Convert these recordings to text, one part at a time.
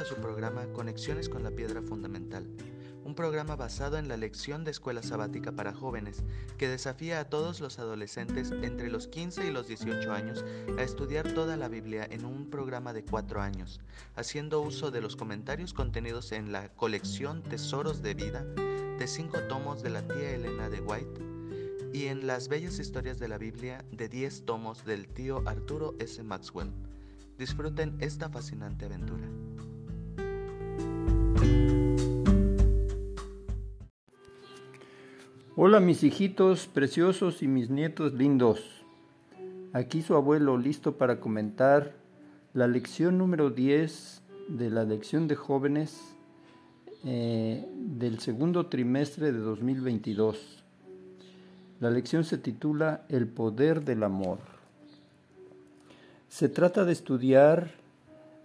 A su programa Conexiones con la Piedra Fundamental, un programa basado en la lección de escuela sabática para jóvenes que desafía a todos los adolescentes entre los 15 y los 18 años a estudiar toda la Biblia en un programa de cuatro años, haciendo uso de los comentarios contenidos en la colección Tesoros de Vida de cinco tomos de la tía Elena de White y en las bellas historias de la Biblia de 10 tomos del tío Arturo S. Maxwell. Disfruten esta fascinante aventura. Hola mis hijitos preciosos y mis nietos lindos. Aquí su abuelo listo para comentar la lección número 10 de la lección de jóvenes eh, del segundo trimestre de 2022. La lección se titula El poder del amor. Se trata de estudiar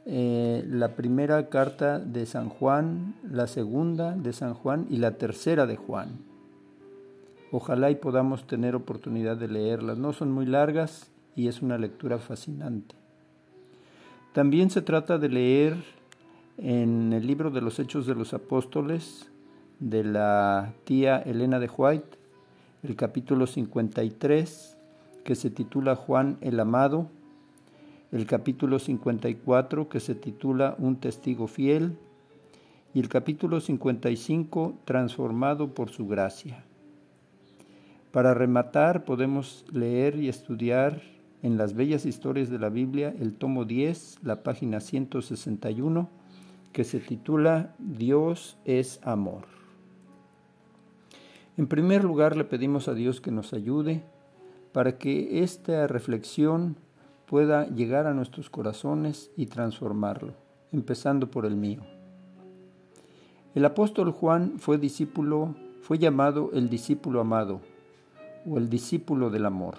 eh, la primera carta de San Juan, la segunda de San Juan y la tercera de Juan. Ojalá y podamos tener oportunidad de leerlas. No son muy largas y es una lectura fascinante. También se trata de leer en el libro de los Hechos de los Apóstoles de la tía Elena de White, el capítulo 53, que se titula Juan el Amado, el capítulo 54 que se titula Un testigo fiel y el capítulo 55 Transformado por su gracia. Para rematar podemos leer y estudiar en las bellas historias de la Biblia el tomo 10, la página 161, que se titula Dios es amor. En primer lugar le pedimos a Dios que nos ayude para que esta reflexión pueda llegar a nuestros corazones y transformarlo, empezando por el mío. El apóstol Juan fue discípulo, fue llamado el discípulo amado o el discípulo del amor.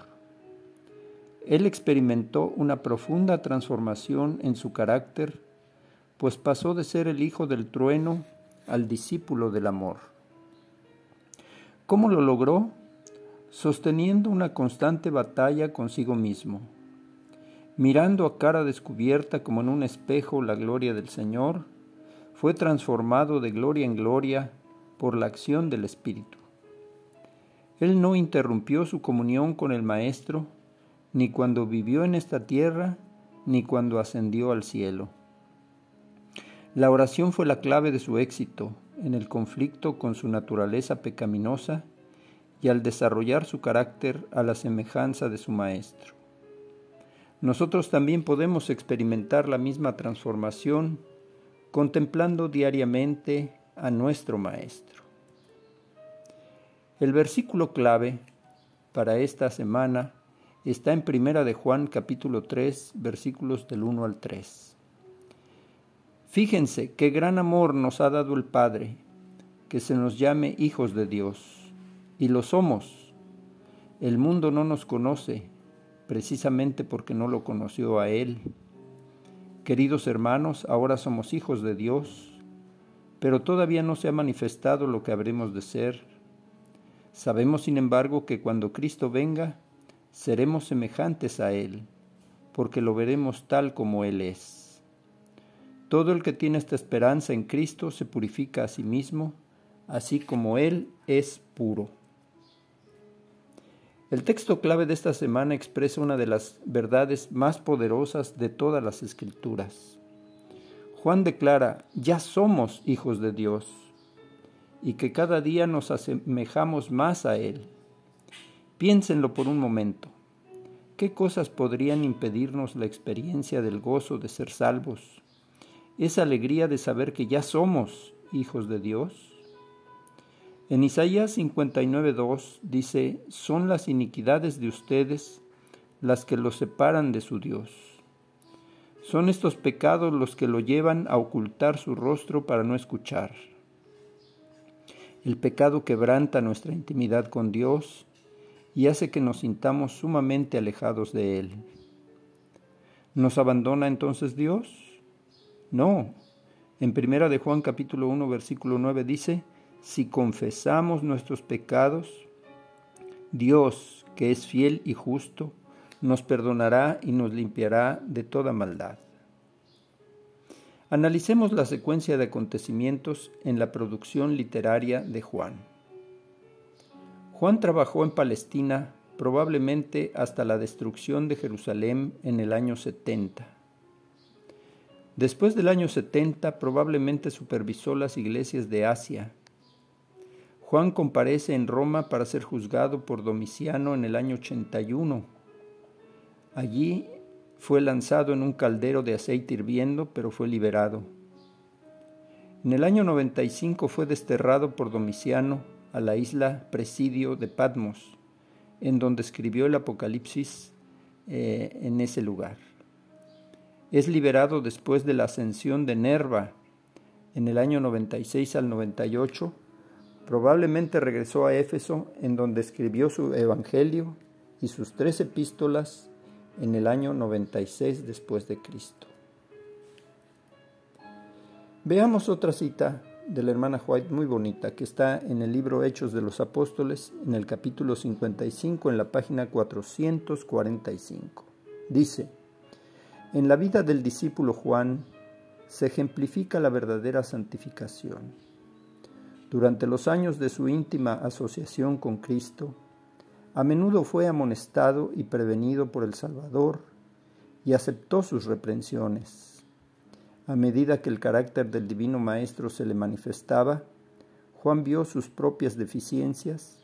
Él experimentó una profunda transformación en su carácter, pues pasó de ser el hijo del trueno al discípulo del amor. ¿Cómo lo logró? Sosteniendo una constante batalla consigo mismo mirando a cara descubierta como en un espejo la gloria del Señor, fue transformado de gloria en gloria por la acción del Espíritu. Él no interrumpió su comunión con el Maestro, ni cuando vivió en esta tierra, ni cuando ascendió al cielo. La oración fue la clave de su éxito en el conflicto con su naturaleza pecaminosa y al desarrollar su carácter a la semejanza de su Maestro. Nosotros también podemos experimentar la misma transformación contemplando diariamente a nuestro Maestro. El versículo clave para esta semana está en Primera de Juan capítulo 3 versículos del 1 al 3. Fíjense qué gran amor nos ha dado el Padre, que se nos llame hijos de Dios, y lo somos. El mundo no nos conoce precisamente porque no lo conoció a Él. Queridos hermanos, ahora somos hijos de Dios, pero todavía no se ha manifestado lo que habremos de ser. Sabemos, sin embargo, que cuando Cristo venga, seremos semejantes a Él, porque lo veremos tal como Él es. Todo el que tiene esta esperanza en Cristo se purifica a sí mismo, así como Él es puro. El texto clave de esta semana expresa una de las verdades más poderosas de todas las escrituras. Juan declara, ya somos hijos de Dios y que cada día nos asemejamos más a Él. Piénsenlo por un momento. ¿Qué cosas podrían impedirnos la experiencia del gozo de ser salvos? Esa alegría de saber que ya somos hijos de Dios. En Isaías 59.2 dice, son las iniquidades de ustedes las que los separan de su Dios. Son estos pecados los que lo llevan a ocultar su rostro para no escuchar. El pecado quebranta nuestra intimidad con Dios y hace que nos sintamos sumamente alejados de Él. ¿Nos abandona entonces Dios? No. En primera de Juan capítulo 1 versículo 9 dice, si confesamos nuestros pecados, Dios, que es fiel y justo, nos perdonará y nos limpiará de toda maldad. Analicemos la secuencia de acontecimientos en la producción literaria de Juan. Juan trabajó en Palestina probablemente hasta la destrucción de Jerusalén en el año 70. Después del año 70 probablemente supervisó las iglesias de Asia. Juan comparece en Roma para ser juzgado por Domiciano en el año 81. Allí fue lanzado en un caldero de aceite hirviendo, pero fue liberado. En el año 95 fue desterrado por Domiciano a la isla Presidio de Patmos, en donde escribió el Apocalipsis eh, en ese lugar. Es liberado después de la ascensión de Nerva en el año 96 al 98. Probablemente regresó a Éfeso, en donde escribió su Evangelio y sus tres epístolas en el año 96 después de Cristo. Veamos otra cita de la hermana White muy bonita que está en el libro Hechos de los Apóstoles en el capítulo 55 en la página 445. Dice, en la vida del discípulo Juan se ejemplifica la verdadera santificación. Durante los años de su íntima asociación con Cristo, a menudo fue amonestado y prevenido por el Salvador y aceptó sus reprensiones a medida que el carácter del Divino Maestro se le manifestaba, Juan vio sus propias deficiencias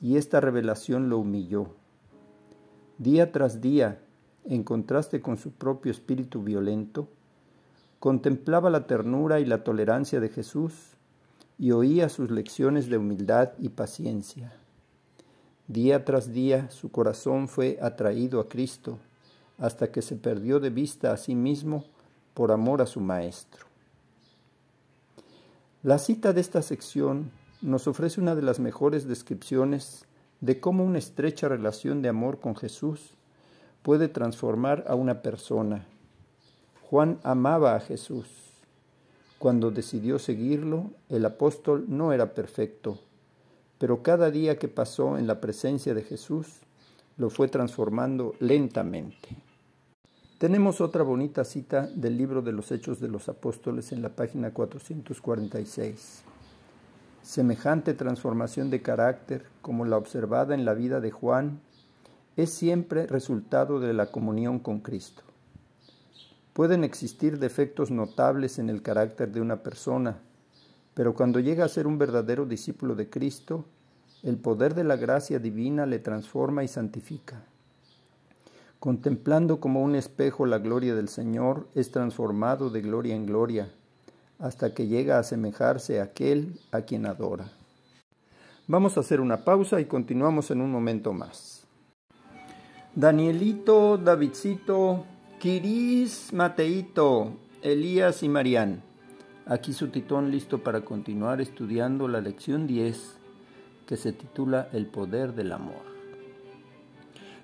y esta revelación lo humilló. Día tras día, en contraste con su propio espíritu violento, contemplaba la ternura y la tolerancia de Jesús y oía sus lecciones de humildad y paciencia. Día tras día su corazón fue atraído a Cristo hasta que se perdió de vista a sí mismo por amor a su maestro. La cita de esta sección nos ofrece una de las mejores descripciones de cómo una estrecha relación de amor con Jesús puede transformar a una persona. Juan amaba a Jesús. Cuando decidió seguirlo, el apóstol no era perfecto, pero cada día que pasó en la presencia de Jesús lo fue transformando lentamente. Tenemos otra bonita cita del libro de los Hechos de los Apóstoles en la página 446. Semejante transformación de carácter como la observada en la vida de Juan es siempre resultado de la comunión con Cristo. Pueden existir defectos notables en el carácter de una persona, pero cuando llega a ser un verdadero discípulo de Cristo, el poder de la gracia divina le transforma y santifica. Contemplando como un espejo la gloria del Señor, es transformado de gloria en gloria, hasta que llega a asemejarse a aquel a quien adora. Vamos a hacer una pausa y continuamos en un momento más. Danielito, Davidcito, Kiris, Mateito, Elías y Marián. Aquí su titón listo para continuar estudiando la lección 10 que se titula El poder del amor.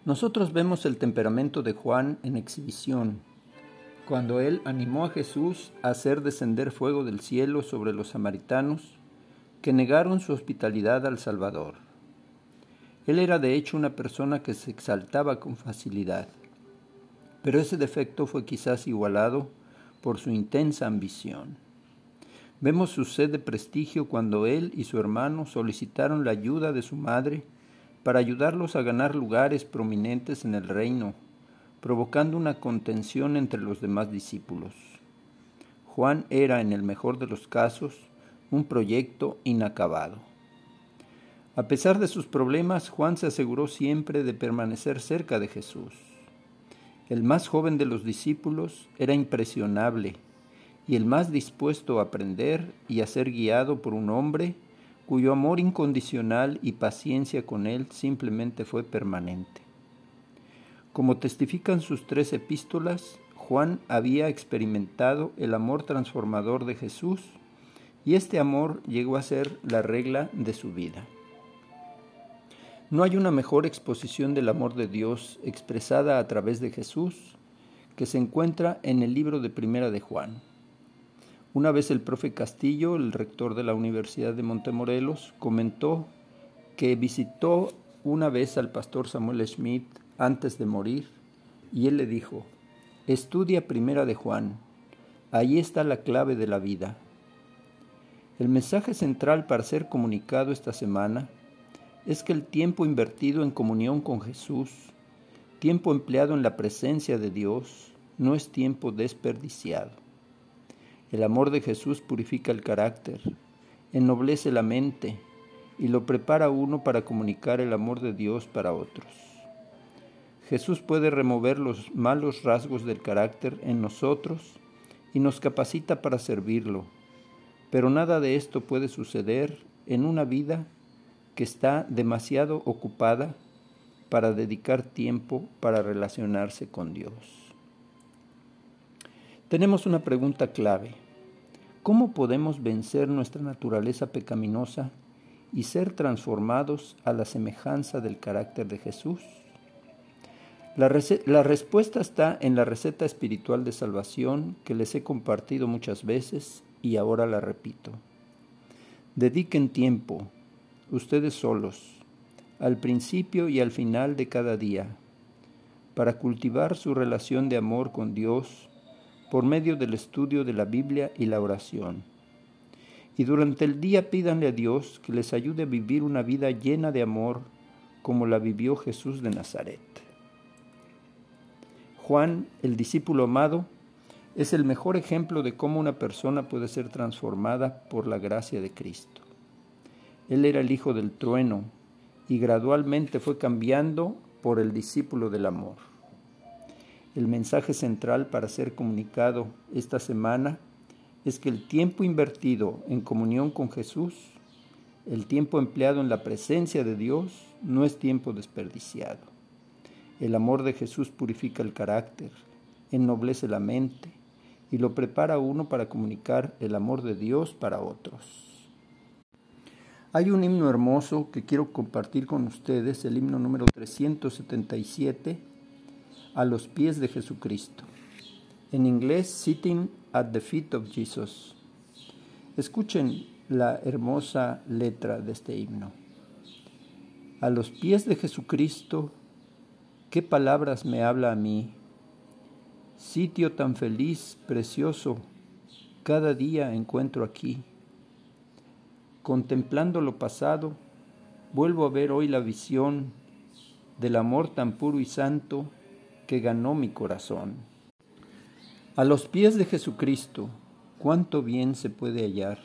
Nosotros vemos el temperamento de Juan en exhibición, cuando él animó a Jesús a hacer descender fuego del cielo sobre los samaritanos que negaron su hospitalidad al Salvador. Él era de hecho una persona que se exaltaba con facilidad, pero ese defecto fue quizás igualado por su intensa ambición. Vemos su sed de prestigio cuando él y su hermano solicitaron la ayuda de su madre para ayudarlos a ganar lugares prominentes en el reino, provocando una contención entre los demás discípulos. Juan era, en el mejor de los casos, un proyecto inacabado. A pesar de sus problemas, Juan se aseguró siempre de permanecer cerca de Jesús. El más joven de los discípulos era impresionable y el más dispuesto a aprender y a ser guiado por un hombre cuyo amor incondicional y paciencia con él simplemente fue permanente. Como testifican sus tres epístolas, Juan había experimentado el amor transformador de Jesús y este amor llegó a ser la regla de su vida. No hay una mejor exposición del amor de Dios expresada a través de Jesús que se encuentra en el libro de Primera de Juan. Una vez el profe Castillo, el rector de la Universidad de Montemorelos, comentó que visitó una vez al pastor Samuel Schmidt antes de morir y él le dijo, estudia primera de Juan, Ahí está la clave de la vida. El mensaje central para ser comunicado esta semana es que el tiempo invertido en comunión con Jesús, tiempo empleado en la presencia de Dios, no es tiempo desperdiciado. El amor de Jesús purifica el carácter, ennoblece la mente y lo prepara uno para comunicar el amor de Dios para otros. Jesús puede remover los malos rasgos del carácter en nosotros y nos capacita para servirlo, pero nada de esto puede suceder en una vida que está demasiado ocupada para dedicar tiempo para relacionarse con Dios. Tenemos una pregunta clave. ¿Cómo podemos vencer nuestra naturaleza pecaminosa y ser transformados a la semejanza del carácter de Jesús? La, respuesta está en la receta espiritual de salvación que les he compartido muchas veces y ahora la repito. Dediquen tiempo, ustedes solos, al principio y al final de cada día, para cultivar su relación de amor con Dios por medio del estudio de la Biblia y la oración. Y durante el día pídanle a Dios que les ayude a vivir una vida llena de amor como la vivió Jesús de Nazaret. Juan, el discípulo amado, es el mejor ejemplo de cómo una persona puede ser transformada por la gracia de Cristo. Él era el hijo del trueno y gradualmente fue cambiando por el discípulo del amor. El mensaje central para ser comunicado esta semana es que el tiempo invertido en comunión con Jesús, el tiempo empleado en la presencia de Dios, no es tiempo desperdiciado. El amor de Jesús purifica el carácter, ennoblece la mente, y lo prepara uno para comunicar el amor de Dios para otros. Hay un himno hermoso que quiero compartir con ustedes, el himno número 377, a los pies de Jesucristo. En inglés, Sitting at the Feet of Jesus. Escuchen la hermosa letra de este himno. A los pies de Jesucristo, ¿qué palabras me habla a mí? Sitio tan feliz, precioso, cada día encuentro aquí. Contemplando lo pasado, vuelvo a ver hoy la visión del amor tan puro y santo que ganó mi corazón. A los pies de Jesucristo, cuánto bien se puede hallar.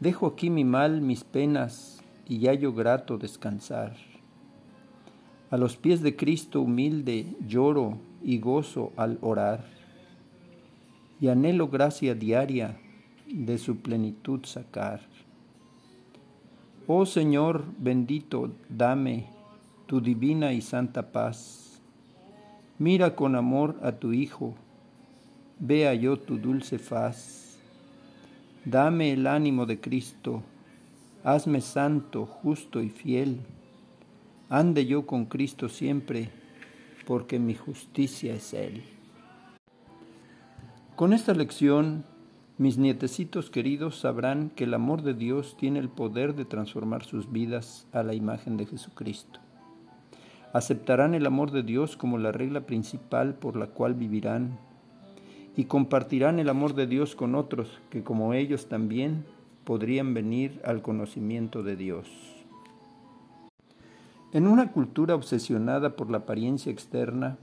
Dejo aquí mi mal, mis penas, y hallo grato descansar. A los pies de Cristo humilde lloro y gozo al orar, y anhelo gracia diaria de su plenitud sacar. Oh Señor bendito, dame tu divina y santa paz. Mira con amor a tu Hijo, vea yo tu dulce faz. Dame el ánimo de Cristo, hazme santo, justo y fiel. Ande yo con Cristo siempre porque mi justicia es Él. Con esta lección, mis nietecitos queridos sabrán que el amor de Dios tiene el poder de transformar sus vidas a la imagen de Jesucristo. Aceptarán el amor de Dios como la regla principal por la cual vivirán y compartirán el amor de Dios con otros que como ellos también podrían venir al conocimiento de Dios. En una cultura obsesionada por la apariencia externa,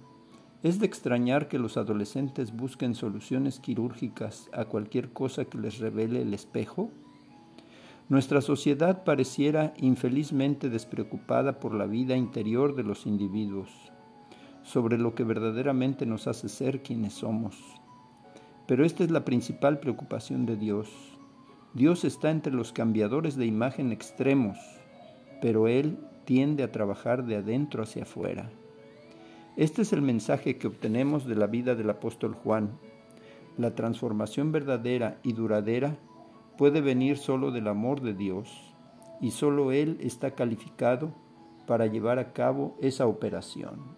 es de extrañar que los adolescentes busquen soluciones quirúrgicas a cualquier cosa que les revele el espejo. Nuestra sociedad pareciera infelizmente despreocupada por la vida interior de los individuos, sobre lo que verdaderamente nos hace ser quienes somos. Pero esta es la principal preocupación de Dios. Dios está entre los cambiadores de imagen extremos, pero Él tiende a trabajar de adentro hacia afuera. Este es el mensaje que obtenemos de la vida del apóstol Juan. La transformación verdadera y duradera puede venir solo del amor de Dios y solo Él está calificado para llevar a cabo esa operación.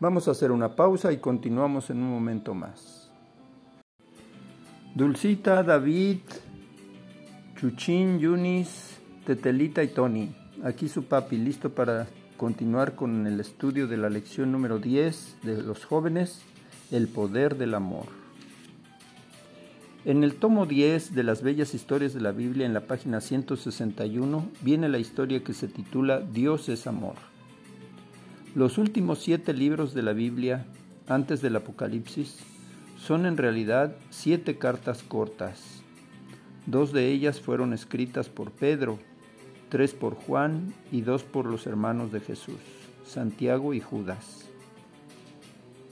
Vamos a hacer una pausa y continuamos en un momento más. Dulcita, David, Chuchín, Yunis, Tetelita y Tony. Aquí su papi, listo para continuar con el estudio de la lección número 10 de los jóvenes, el poder del amor. En el tomo 10 de las bellas historias de la Biblia, en la página 161, viene la historia que se titula Dios es amor. Los últimos siete libros de la Biblia, antes del Apocalipsis, son en realidad siete cartas cortas. Dos de ellas fueron escritas por Pedro, tres por Juan y dos por los hermanos de Jesús, Santiago y Judas.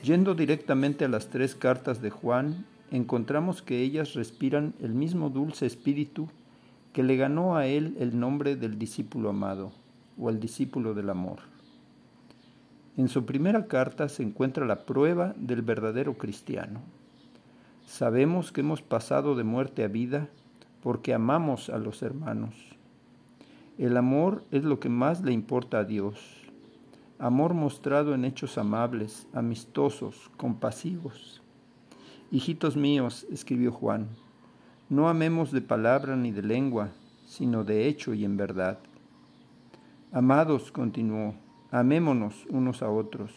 Yendo directamente a las tres cartas de Juan, encontramos que ellas respiran el mismo dulce espíritu que le ganó a él el nombre del discípulo amado o el discípulo del amor. En su primera carta se encuentra la prueba del verdadero cristiano. Sabemos que hemos pasado de muerte a vida porque amamos a los hermanos. El amor es lo que más le importa a Dios. Amor mostrado en hechos amables, amistosos, compasivos. Hijitos míos, escribió Juan, no amemos de palabra ni de lengua, sino de hecho y en verdad. Amados, continuó, amémonos unos a otros,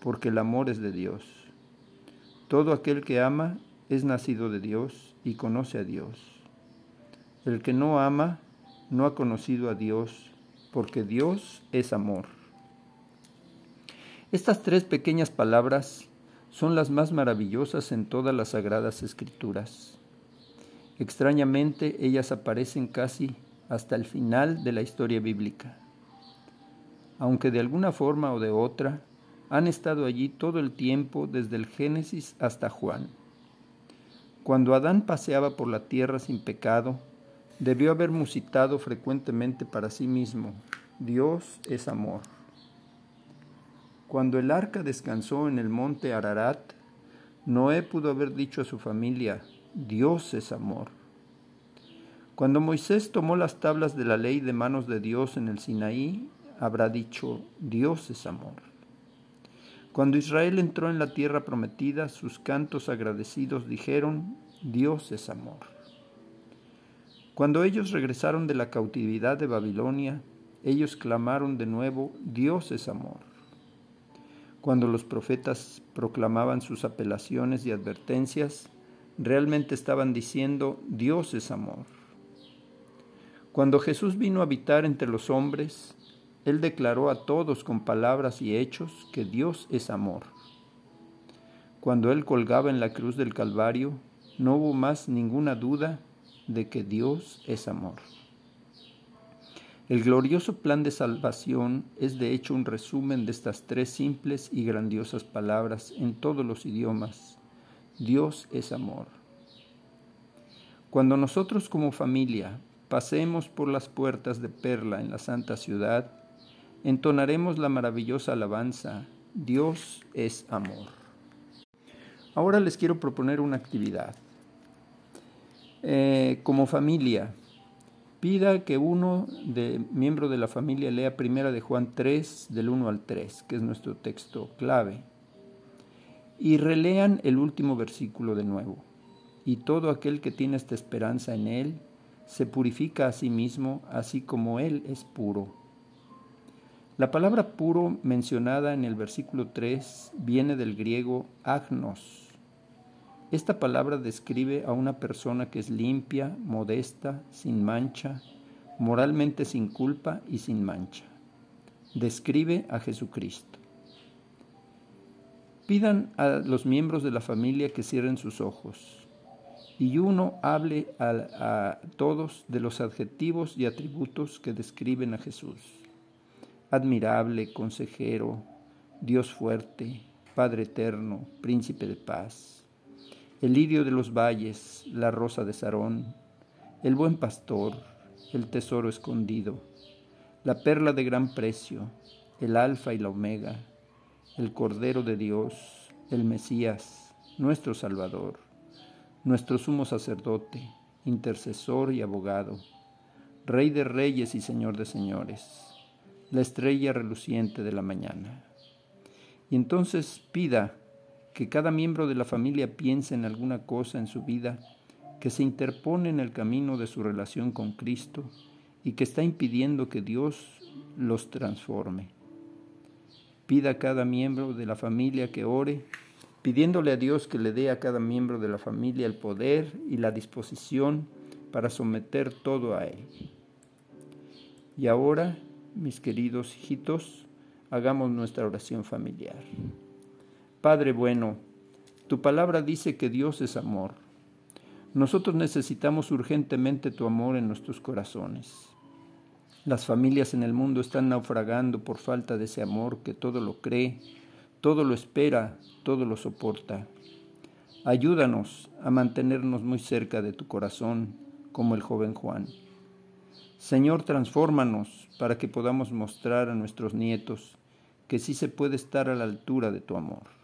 porque el amor es de Dios. Todo aquel que ama es nacido de Dios y conoce a Dios. El que no ama no ha conocido a Dios, porque Dios es amor. Estas tres pequeñas palabras son las más maravillosas en todas las sagradas escrituras. Extrañamente, ellas aparecen casi hasta el final de la historia bíblica, aunque de alguna forma o de otra han estado allí todo el tiempo desde el Génesis hasta Juan. Cuando Adán paseaba por la tierra sin pecado, debió haber musitado frecuentemente para sí mismo, Dios es amor. Cuando el arca descansó en el monte Ararat, Noé pudo haber dicho a su familia, Dios es amor. Cuando Moisés tomó las tablas de la ley de manos de Dios en el Sinaí, habrá dicho, Dios es amor. Cuando Israel entró en la tierra prometida, sus cantos agradecidos dijeron, Dios es amor. Cuando ellos regresaron de la cautividad de Babilonia, ellos clamaron de nuevo, Dios es amor. Cuando los profetas proclamaban sus apelaciones y advertencias, realmente estaban diciendo, Dios es amor. Cuando Jesús vino a habitar entre los hombres, Él declaró a todos con palabras y hechos que Dios es amor. Cuando Él colgaba en la cruz del Calvario, no hubo más ninguna duda de que Dios es amor. El glorioso plan de salvación es de hecho un resumen de estas tres simples y grandiosas palabras en todos los idiomas. Dios es amor. Cuando nosotros como familia pasemos por las puertas de Perla en la Santa Ciudad, entonaremos la maravillosa alabanza, Dios es amor. Ahora les quiero proponer una actividad. Eh, como familia, pida que uno de miembro de la familia lea primera de Juan 3 del 1 al 3, que es nuestro texto clave, y relean el último versículo de nuevo. Y todo aquel que tiene esta esperanza en él se purifica a sí mismo, así como él es puro. La palabra puro mencionada en el versículo 3 viene del griego agnos, esta palabra describe a una persona que es limpia, modesta, sin mancha, moralmente sin culpa y sin mancha. Describe a Jesucristo. Pidan a los miembros de la familia que cierren sus ojos y uno hable a, todos de los adjetivos y atributos que describen a Jesús. Admirable, consejero, Dios fuerte, Padre eterno, príncipe de paz el lirio de los valles, la rosa de Sarón, el buen pastor, el tesoro escondido, la perla de gran precio, el alfa y la omega, el Cordero de Dios, el Mesías, nuestro Salvador, nuestro sumo sacerdote, intercesor y abogado, Rey de reyes y Señor de señores, la estrella reluciente de la mañana. Y entonces pida que cada miembro de la familia piense en alguna cosa en su vida que se interpone en el camino de su relación con Cristo y que está impidiendo que Dios los transforme. Pida a cada miembro de la familia que ore pidiéndole a Dios que le dé a cada miembro de la familia el poder y la disposición para someter todo a Él. Y ahora, mis queridos hijitos, hagamos nuestra oración familiar. Padre bueno, tu palabra dice que Dios es amor. Nosotros necesitamos urgentemente tu amor en nuestros corazones. Las familias en el mundo están naufragando por falta de ese amor que todo lo cree, todo lo espera, todo lo soporta. Ayúdanos a mantenernos muy cerca de tu corazón, como el joven Juan. Señor, transfórmanos para que podamos mostrar a nuestros nietos que sí se puede estar a la altura de tu amor.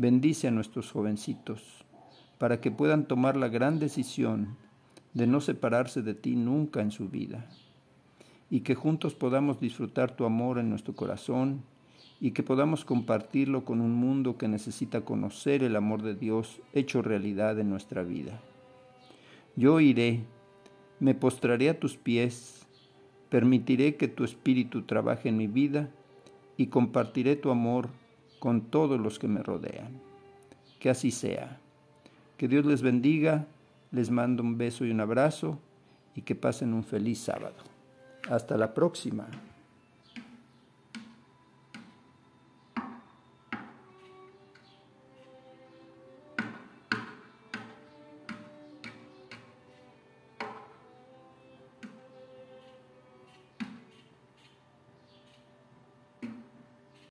Bendice a nuestros jovencitos para que puedan tomar la gran decisión de no separarse de ti nunca en su vida y que juntos podamos disfrutar tu amor en nuestro corazón y que podamos compartirlo con un mundo que necesita conocer el amor de Dios hecho realidad en nuestra vida. Yo iré, me postraré a tus pies, permitiré que tu espíritu trabaje en mi vida y compartiré tu amor con todos los que me rodean. Que así sea. Que Dios les bendiga, les mando un beso y un abrazo y que pasen un feliz sábado. Hasta la próxima.